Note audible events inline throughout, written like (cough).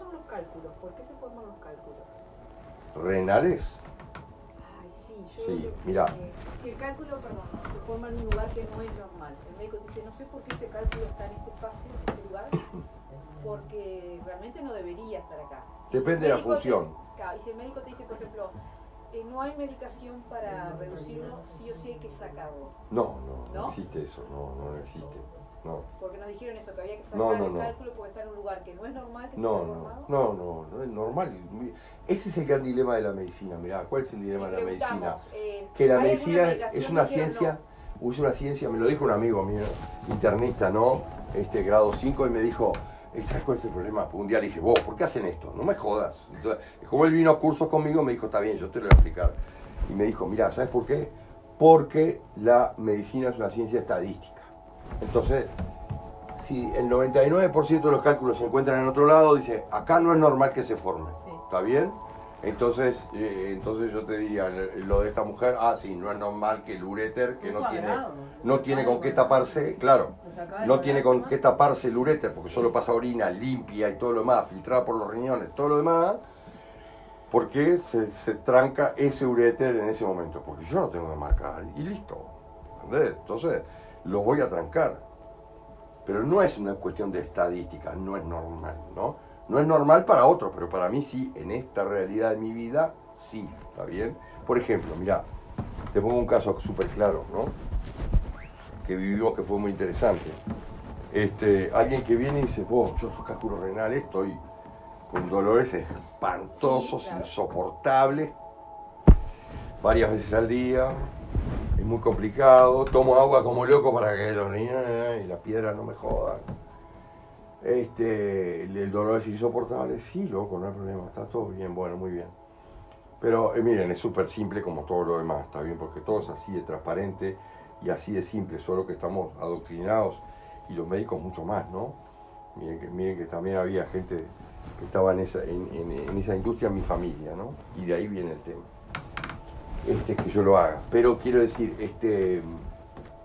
son los cálculos? ¿Por qué se forman los cálculos? ¿Renales? Ay, sí, yo. Sí, lo- mirá. eh, si el cálculo, perdón, se forma en un lugar que no es normal. El médico dice, no sé por qué este cálculo está en este espacio, en este lugar, (coughs) porque realmente no debería estar acá. Y si Depende de la médico te- función. claro, y si el médico te dice, por ejemplo, eh, no hay medicación para reducirlo, sí o sí hay que sacarlo. No, no, no ¿No? existe eso, no, no existe. No, Porque nos dijeron eso, que había que sacar No, no, el cálculo porque está en un lugar que no es normal, que no, se no, no, no, no es normal. Ese es el gran dilema de la medicina. Mirá, ¿cuál es el dilema de la medicina? eh, Que la ¿hay alguna medicina es una ciencia, es una ciencia, me lo dijo un amigo mío, internista, ¿no? Este grado 5, y me dijo, "Eh, ¿sabes cuál es el problema? Un día le dije, vos, ¿por qué hacen esto? No me jodas. Entonces, como él vino a cursos conmigo, me dijo, está bien, yo te lo voy a explicar. Y me dijo, mira, ¿sabes por qué? Porque la medicina es una ciencia estadística. Entonces, si el 99% de los cálculos se encuentran en otro lado, dice, acá no es normal que se forme. Sí. ¿Está bien? Entonces, eh, entonces yo te diría, lo de esta mujer, ah, sí, no es normal que el uréter, que no tiene, no tiene con qué taparse, claro, no tiene con qué taparse el uréter, porque solo pasa orina limpia y todo lo demás, filtrada por los riñones, todo lo demás, porque se, se tranca ese uréter en ese momento, porque yo no tengo que marcar y listo, ¿entendés? Entonces, lo voy a trancar. Pero no es una cuestión de estadística, no es normal, ¿no? No es normal para otros, pero para mí sí, en esta realidad de mi vida, sí, ¿está bien? Por ejemplo, mira, te pongo un caso súper claro, ¿no? Que vivimos que fue muy interesante. Este, alguien que viene y dice, vos, yo estoy cálculo renal, estoy con dolores espantosos, Sí, claro. insoportables, varias veces al día, es muy complicado, tomo agua como loco para que los niños y la piedra no me jodan. Este, el dolor es insoportable, sí, loco, no hay problema, está todo bien, bueno, muy bien. Pero eh, miren, es súper simple como todo lo demás, está bien, porque todo es así de transparente y así de simple, solo que estamos adoctrinados y los médicos mucho más, ¿no? Miren que, también había gente que estaba en esa, industria mi familia, ¿no? Y de ahí viene el tema. Este, que yo lo haga. Pero quiero decir, este,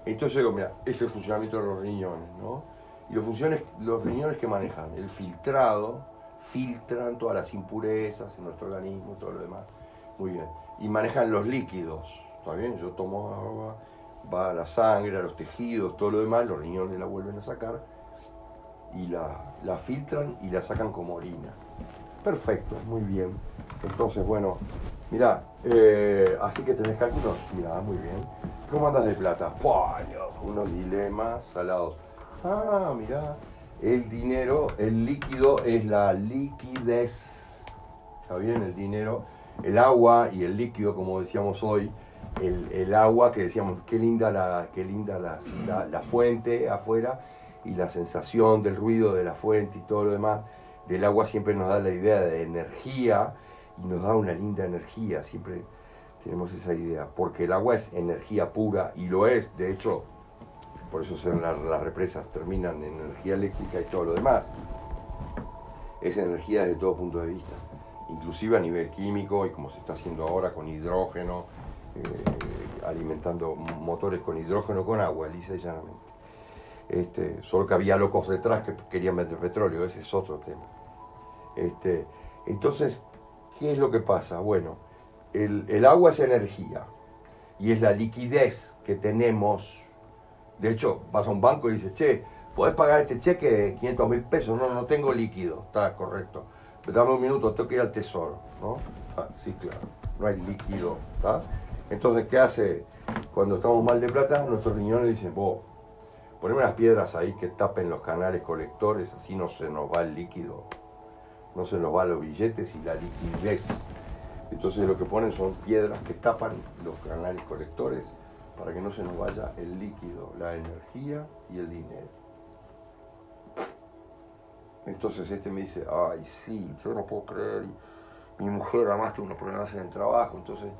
entonces mira, es el funcionamiento de los riñones, ¿no? Y los, funciones, los riñones que manejan, el filtrado, filtran todas las impurezas en nuestro organismo, todo lo demás. Muy bien. Y manejan los líquidos, ¿está bien? Yo tomo agua, va a la sangre, a los tejidos, todo lo demás, los riñones la vuelven a sacar y la, la filtran y la sacan como orina. Perfecto, muy bien. Entonces, bueno, mirá, eh, así que tenés cálculos, mirá, muy bien. ¿Cómo andas de plata? ¡Pua! loco, Unos dilemas salados. Ah, mirá, el dinero, el líquido es la liquidez. ¿Está bien? El dinero, el agua y el líquido, como decíamos hoy, el, agua que decíamos, qué linda la, qué linda la, la- la fuente afuera. Y la sensación del ruido de la fuente y todo lo demás. Del agua siempre nos da la idea de energía y nos da una linda energía, siempre tenemos esa idea, porque el agua es energía pura y lo es, de hecho, por eso son las, represas terminan en energía eléctrica y todo lo demás. Es energía desde todo punto de vista, inclusive a nivel químico y como se está haciendo ahora con hidrógeno, eh, alimentando motores con hidrógeno con agua, lisa y llanamente. Este, solo que había locos detrás que querían meter petróleo, ese es otro tema. Este, entonces, ¿qué es lo que pasa? Bueno, el agua es energía y es la liquidez que tenemos. De hecho, vas a un banco y dices, che, ¿podés pagar este cheque de 500 mil pesos? No, no tengo líquido, está correcto. Dame un minuto, tengo que ir al tesoro, ¿no? Ah, sí, claro, no hay líquido. Entonces, ¿qué hace? Cuando estamos mal de plata, nuestros riñones dicen, vos, poneme unas piedras ahí que tapen los canales colectores, así no se nos va el líquido, no se nos van los billetes y la liquidez. Entonces lo que ponen son piedras que tapan los canales colectores para que no se nos vaya el líquido, la energía y el dinero. Entonces este me dice, ay sí, yo no puedo creer, mi mujer además tuvo unos problemas en el trabajo, entonces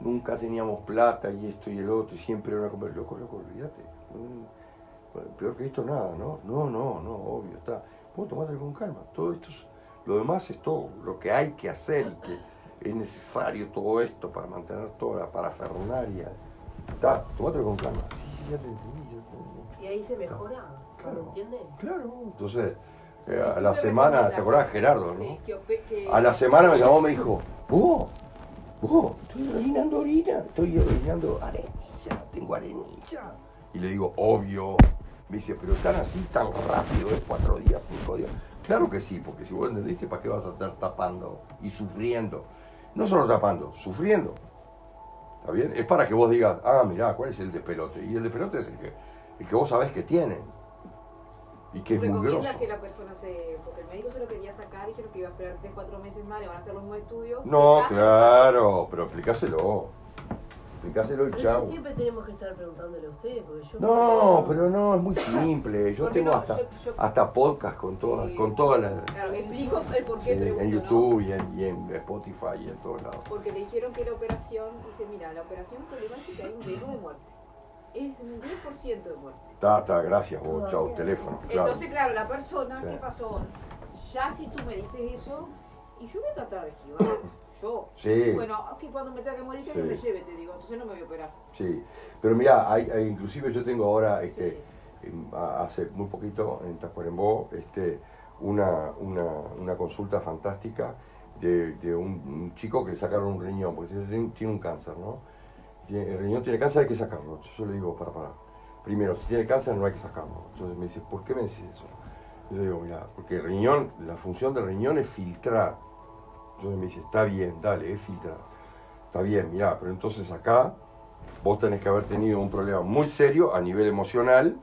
nunca teníamos plata y esto y el otro, y siempre era una conversación, loco, loco, olvídate. Mm, peor que esto nada, ¿no? No, no, no, obvio, está. Vos tomátelo con calma. Todo esto es, lo demás es todo lo que hay que hacer y que es necesario todo esto para mantener toda la parafernalia. Está, tomátelo con calma. Sí, sí, ya te entendí, ya te entendí. Y ahí se mejora, Claro. ¿entiendes? Claro, entonces Eh, a la semana, ¿te acordás Gerardo, no? A la semana me llamó y me dijo, vos, vos, estoy orinando orina, estoy orinando arenilla, tengo arenilla. Y le digo, obvio. Me dice, pero están así tan rápido, es cuatro días, cinco días. Claro que sí, porque si vos entendiste, ¿para qué vas a estar tapando y sufriendo? No solo tapando, sufriendo. ¿Está bien? Es para que vos digas, ah, mirá, ¿cuál es el despelote? Y el despelote es el que, el que vos sabés que tienen y que es muy grosso. que la persona se... porque el médico se lo quería sacar y dijeron que iba a esperar 3, 4 meses más, le van a hacer los mismos estudios. No, claro, pero explícaselo. Explícaselo y chao. siempre tenemos que estar preguntándole a ustedes, porque yo... No, pero no, es muy simple. Yo tengo hasta, hasta podcast con todas, con todas las... Claro, explico el por qué pregunto, En YouTube y, en, y, en, Spotify y en todos lados. Porque le dijeron que la operación, dice, mira, la operación el que hay un riesgo de muerte es un 10% de muerte. Está, está, gracias vos, chao, teléfono. Entonces, claro, la persona, ¿qué pasó? Ya si tú me dices eso, y yo voy a tratar de esquivar. Yo. Sí. Bueno, cuando me tenga que morir, que me lleve, te digo. Entonces no me voy a operar. Sí. Pero mira, hay, inclusive yo tengo ahora, este, hace muy poquito, en Tacuarembó, este, una, una, una consulta fantástica de, de un, chico que le sacaron un riñón, porque tiene un cáncer, ¿no? el riñón tiene cáncer, hay que sacarlo. Yo le digo, para, para. Primero, si tiene cáncer no hay que sacarlo. Entonces me dice, ¿por qué me dices eso? Yo le digo, mira, porque el riñón, la función del riñón es filtrar. Entonces me dice, está bien, dale, es filtrar. Está bien, mira, pero entonces acá vos tenés que haber tenido un problema muy serio a nivel emocional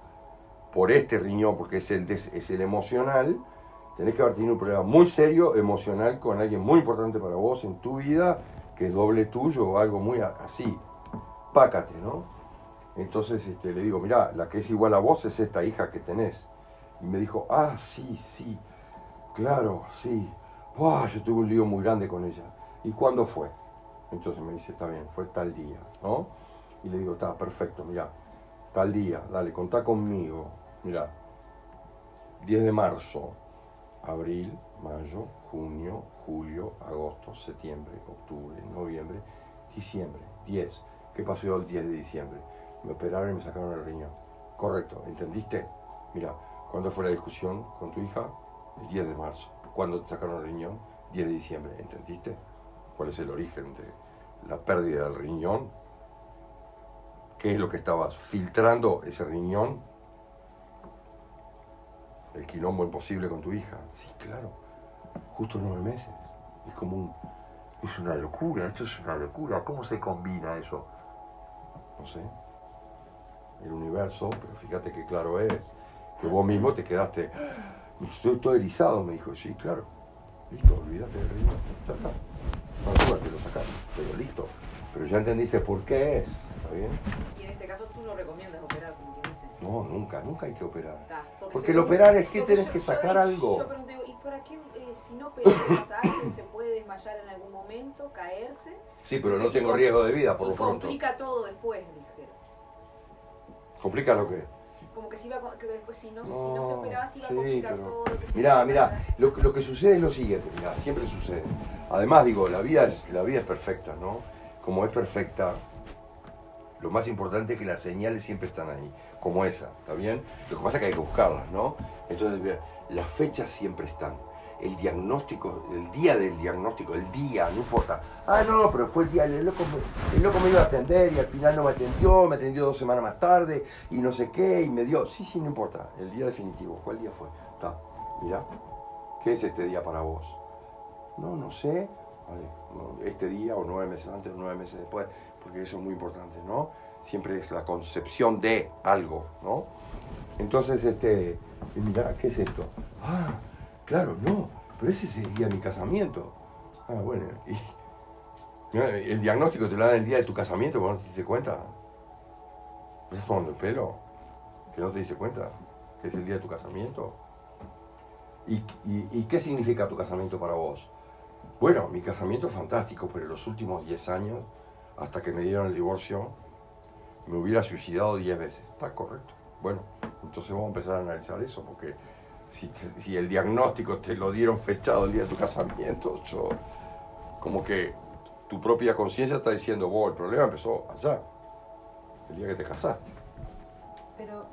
por este riñón, porque es el, es el emocional. Tenés que haber tenido un problema muy serio emocional con alguien muy importante para vos en tu vida, que es doble tuyo o algo muy así pácate, ¿no? Entonces este, le digo, mira, la que es igual a vos es esta hija que tenés. Y me dijo, ah, sí, sí, claro, sí. Buah, yo tuve un lío muy grande con ella. ¿Y cuándo fue? Entonces me dice, está bien, fue tal día, ¿no? Y le digo, está perfecto, mira, tal día, dale, contá conmigo. Mira, 10 de marzo, abril, mayo, junio, julio, agosto, septiembre, octubre, noviembre, diciembre, 10. ¿Qué pasó el 10 de diciembre? Me operaron y me sacaron el riñón. Correcto, ¿entendiste? Mira, ¿cuándo fue la discusión con tu hija? El 10 de marzo. ¿Cuándo te sacaron el riñón? 10 de diciembre, ¿entendiste? ¿Cuál es el origen de la pérdida del riñón? ¿Qué es lo que estabas filtrando ese riñón? El quilombo imposible con tu hija. Sí, claro. Justo nueve meses. Es como un... Es una locura, esto es una locura. ¿Cómo se combina eso? no sé, el universo, pero fíjate qué claro es, que vos mismo te quedaste, estoy todo erizado, me dijo, sí, claro, listo, olvídate del ritmo, ya está, no te lo sacar, pero listo, pero ya entendiste por qué es, ¿está bien? Y en este caso tú no recomiendas operar, como quien dice. No, nunca, nunca hay que operar. porque, el operar es que tenés que sacar algo. Yo pregunté, ¿y para qué, eh, si no operas, se puede desmayar en algún momento, caerse? Sí, pero no tengo riesgo de vida por lo pronto. Complica todo después, dijeron. ¿Complica lo que? Como que, si, iba, que después si no, si no se operaba se iba a complicar todo. Mirá, mirá, lo, lo, que sucede es lo siguiente, mirá, siempre sucede. Además, digo, la vida, es, la vida es perfecta, ¿no? Como es perfecta, lo más importante es que las señales siempre están ahí, como esa, ¿está bien? Lo que pasa es que hay que buscarlas, ¿no? Entonces, las fechas siempre están el diagnóstico, el día del diagnóstico, el día, no importa. Ah, no, pero fue el día, el loco, el loco me iba a atender y al final no me atendió, me atendió dos semanas más tarde y no sé qué, y me dio. Sí, sí, no importa, el día definitivo, ¿cuál día fue? Está, mira, ¿qué es este día para vos? No, no sé, vale, este día o nueve meses antes o nueve meses después, porque eso es muy importante, ¿no? Siempre es la concepción de algo, ¿no? Entonces, este, mira, ¿qué es esto? Ah, Claro, no, pero ese de mi casamiento. Ah, bueno, y el diagnóstico te lo dan el día de tu casamiento, ¿vos no te diste cuenta? estás tomando el pelo? ¿Que no te diste cuenta? ¿Que es el día de tu casamiento? ¿Y, y qué significa tu casamiento para vos? Bueno, mi casamiento es fantástico, pero en los últimos 10 años, hasta que me dieron el divorcio, me hubiera suicidado 10 veces. Está correcto. Bueno, entonces vamos a empezar a analizar eso, porque si, el diagnóstico te lo dieron fechado el día de tu casamiento, yo, como que tu propia conciencia está diciendo, vos, el problema empezó allá, el día que te casaste. Pero,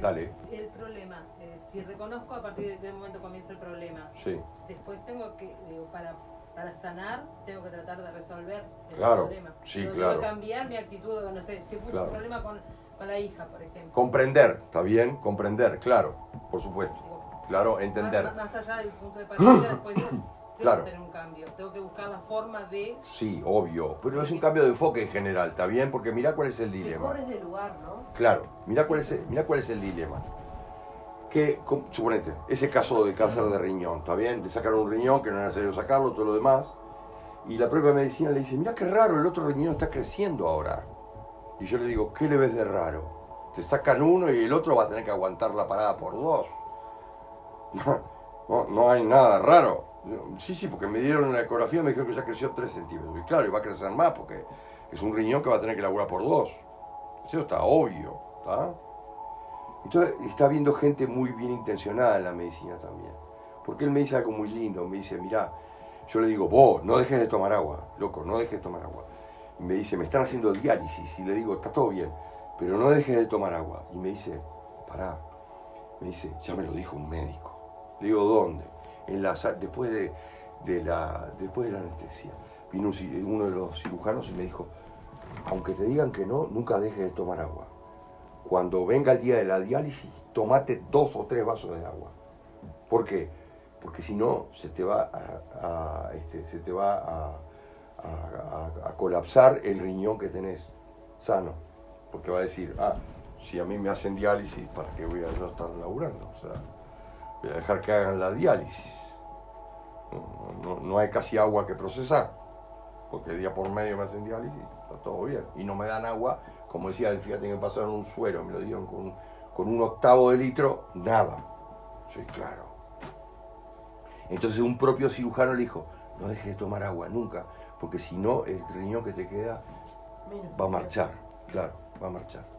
Dale. El problema, si reconozco a partir de qué momento comienza el problema, sí. después tengo que, digo, para, para sanar, tengo que tratar de resolver el Claro, problema. sí, Tengo claro. que cambiar mi actitud, no sé, si fue Claro. un problema con, con la hija, por ejemplo. Comprender, ¿está bien? Comprender, claro, por supuesto. Digo, Claro, entender. Más, más allá del punto de (clears throat) partida, después digo, tengo Claro. que tener un cambio, tengo que buscar la forma de... Sí, obvio. Pero es un cambio de enfoque en general, ¿está bien? Porque mirá cuál es el Te dilema. corres del lugar, ¿no? Claro, mirá cuál es mirá cuál es el dilema. Que, suponete, ese caso del cáncer de riñón, ¿está bien? Le sacaron un riñón, que no era necesario sacarlo, todo lo demás. Y la propia medicina le dice, mirá qué raro, el otro riñón está creciendo ahora. Y yo le digo, ¿qué le ves de raro? Te sacan uno y el otro va a tener que aguantar la parada por dos. (laughs) No, no, no hay nada raro. Sí, sí, porque me dieron la ecografía y me dijeron que ya creció 3 centímetros. Y claro, y va a crecer más porque es un riñón que va a tener que laburar por dos. Eso está obvio, ¿está? Entonces está viendo gente muy bien intencionada en la medicina también. Porque él me dice algo muy lindo, me dice, mirá, yo le digo, vos, no dejes de tomar agua, loco, no dejes de tomar agua. Y me dice, me están haciendo diálisis. Y le digo, está todo bien, pero no dejes de tomar agua. Y me dice, pará, me dice, ya me lo dijo un médico. Le digo, ¿dónde? En la, después, de, la, después de la anestesia. Vino uno de los cirujanos y me dijo, aunque te digan que no, nunca dejes de tomar agua. Cuando venga el día de la diálisis, tomate dos o tres vasos de agua. ¿Por qué? Porque si no, se te va a, este, se te va a, colapsar el riñón que tenés sano. Porque va a decir, ah, si a mí me hacen diálisis, ¿para qué voy a estar laburando? O sea, voy a dejar que hagan la diálisis. No, no- no hay casi agua que procesar, porque día por medio me hacen diálisis, está todo bien. Y no me dan agua, como decía fíjate que me pasaron un suero, me lo dieron con, con un octavo de litro, nada. Sí, claro. Entonces un propio cirujano le dijo, no dejes de tomar agua nunca, porque si no, el riñón que te queda va a marchar, claro, va a marchar.